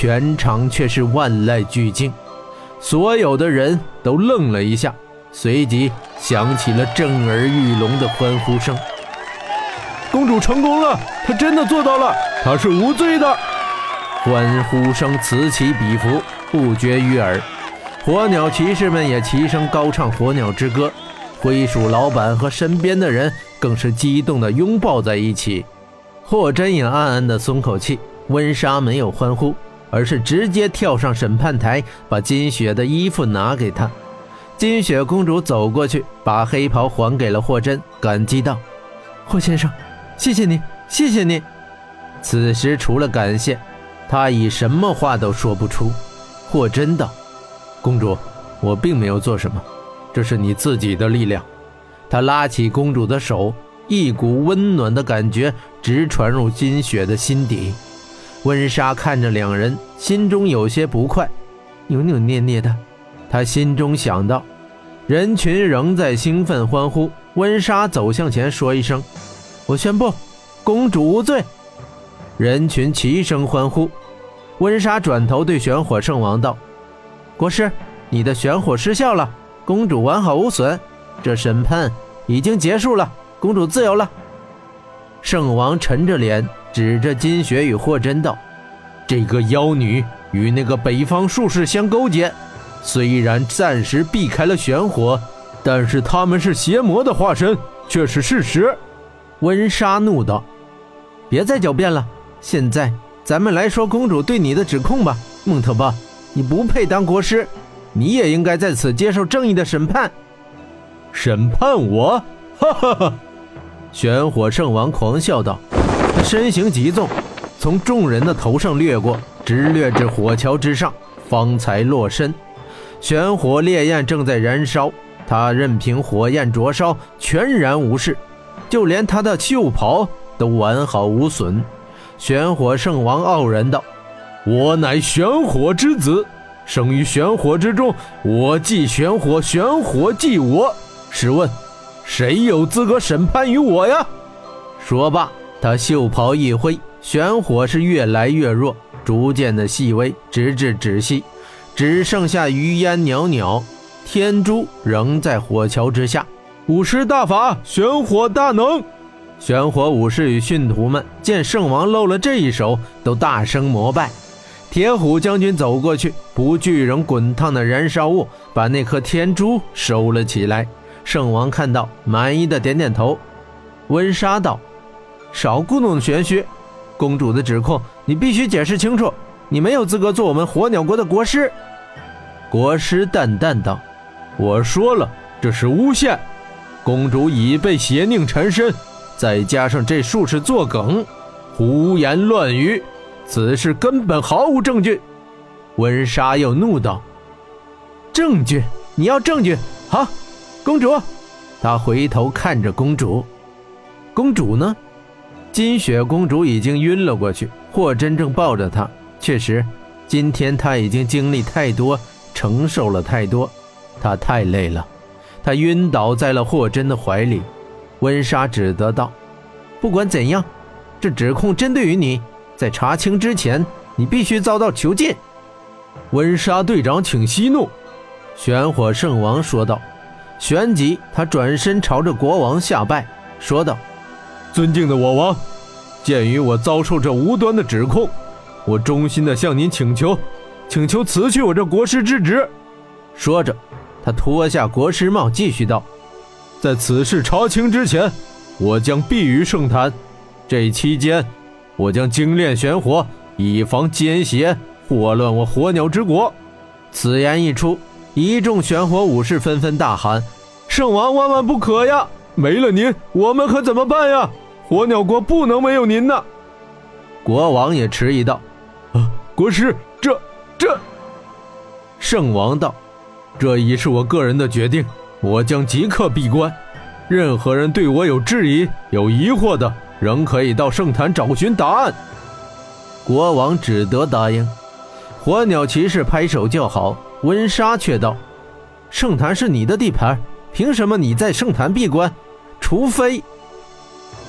全场却是万籁俱静，所有的人都愣了一下，随即响起了震耳欲聋的欢呼声。公主成功了，她真的做到了，她是无罪的。欢呼声此起彼伏，不绝于耳。火鸟骑士们也齐声高唱火鸟之歌，灰鼠老板和身边的人更是激动地拥抱在一起。霍真也暗暗地松口气。温莎没有欢呼，而是直接跳上审判台，把金雪的衣服拿给他。金雪公主走过去，把黑袍还给了霍真，感激道：“霍先生。”谢谢你，谢谢你。此时除了感谢，他已什么话都说不出。霍真道：“公主，我并没有做什么，这是你自己的力量。”他拉起公主的手，一股温暖的感觉直传入金雪的心底。温莎看着两人，心中有些不快，扭扭捏捏的。他心中想到，人群仍在兴奋欢呼。温莎走向前，说一声。我宣布，公主无罪。人群齐声欢呼。温莎转头对玄火圣王道：“国师，你的玄火失效了，公主完好无损。这审判已经结束了，公主自由了。”圣王沉着脸，指着金雪与霍真道：“这个妖女与那个北方术士相勾结，虽然暂时避开了玄火，但是他们是邪魔的化身，却是事实。”温莎怒道：“别再狡辩了，现在咱们来说公主对你的指控吧。蒙特巴，你不配当国师，你也应该在此接受正义的审判。审判我？哈哈哈！”玄火圣王狂笑道，他身形急纵，从众人的头上掠过，直掠至火桥之上，方才落身。玄火烈焰正在燃烧，他任凭火焰灼烧，全然无事。就连他的袖袍都完好无损。玄火圣王傲然道：“我乃玄火之子，生于玄火之中。我即玄火，玄火即我。试问，谁有资格审判于我呀？”说罢，他袖袍一挥，玄火是越来越弱，逐渐的细微，直至止息，只剩下余烟袅袅。天珠仍在火桥之下。武士大法，玄火大能。玄火武士与信徒们见圣王露了这一手，都大声膜拜。铁虎将军走过去，不惧仍滚烫的燃烧物，把那颗天珠收了起来。圣王看到，满意的点点头。温莎道：“少故弄玄虚，公主的指控你必须解释清楚。你没有资格做我们火鸟国的国师。”国师淡淡道：“我说了，这是诬陷。”公主已被邪佞缠身，再加上这术士作梗，胡言乱语，此事根本毫无证据。温莎又怒道：“证据？你要证据？好，公主。”他回头看着公主，公主呢？金雪公主已经晕了过去，霍真正抱着她。确实，今天她已经经历太多，承受了太多，她太累了。他晕倒在了霍真的怀里，温莎只得道：“不管怎样，这指控针对于你，在查清之前，你必须遭到囚禁。”温莎队长，请息怒。”玄火圣王说道。旋即，他转身朝着国王下拜，说道：“尊敬的我王，鉴于我遭受这无端的指控，我衷心的向您请求，请求辞去我这国师之职。”说着。他脱下国师帽，继续道：“在此事查清之前，我将避于圣坛。这期间，我将精炼玄火，以防奸邪祸乱我火鸟之国。”此言一出，一众玄火武士纷纷大喊：“圣王万万不可呀！没了您，我们可怎么办呀？火鸟国不能没有您呐！”国王也迟疑道：“啊，国师，这这……”圣王道。这已是我个人的决定，我将即刻闭关。任何人对我有质疑、有疑惑的，仍可以到圣坛找寻答案。国王只得答应。火鸟骑士拍手叫好，温莎却道：“圣坛是你的地盘，凭什么你在圣坛闭关？除非……”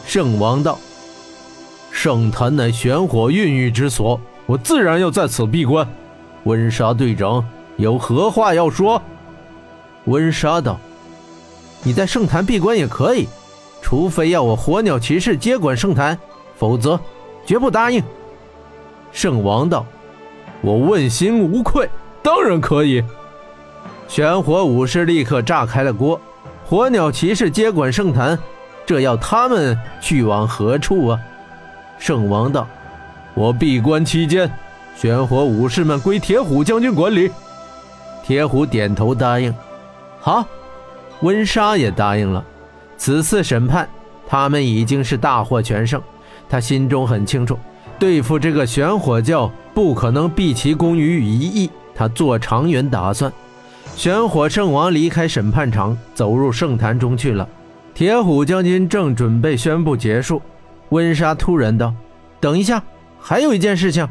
圣王道：“圣坛乃玄火孕育之所，我自然要在此闭关。温莎队长有何话要说？温莎道：“你在圣坛闭关也可以，除非要我火鸟骑士接管圣坛，否则绝不答应。”圣王道：“我问心无愧，当然可以。”玄火武士立刻炸开了锅。火鸟骑士接管圣坛，这要他们去往何处啊？圣王道：“我闭关期间，玄火武士们归铁虎将军管理。”铁虎点头答应。好，温莎也答应了。此次审判，他们已经是大获全胜。他心中很清楚，对付这个玄火教不可能毕其功于一役。他做长远打算。玄火圣王离开审判场，走入圣坛中去了。铁虎将军正准备宣布结束，温莎突然道：“等一下，还有一件事情。”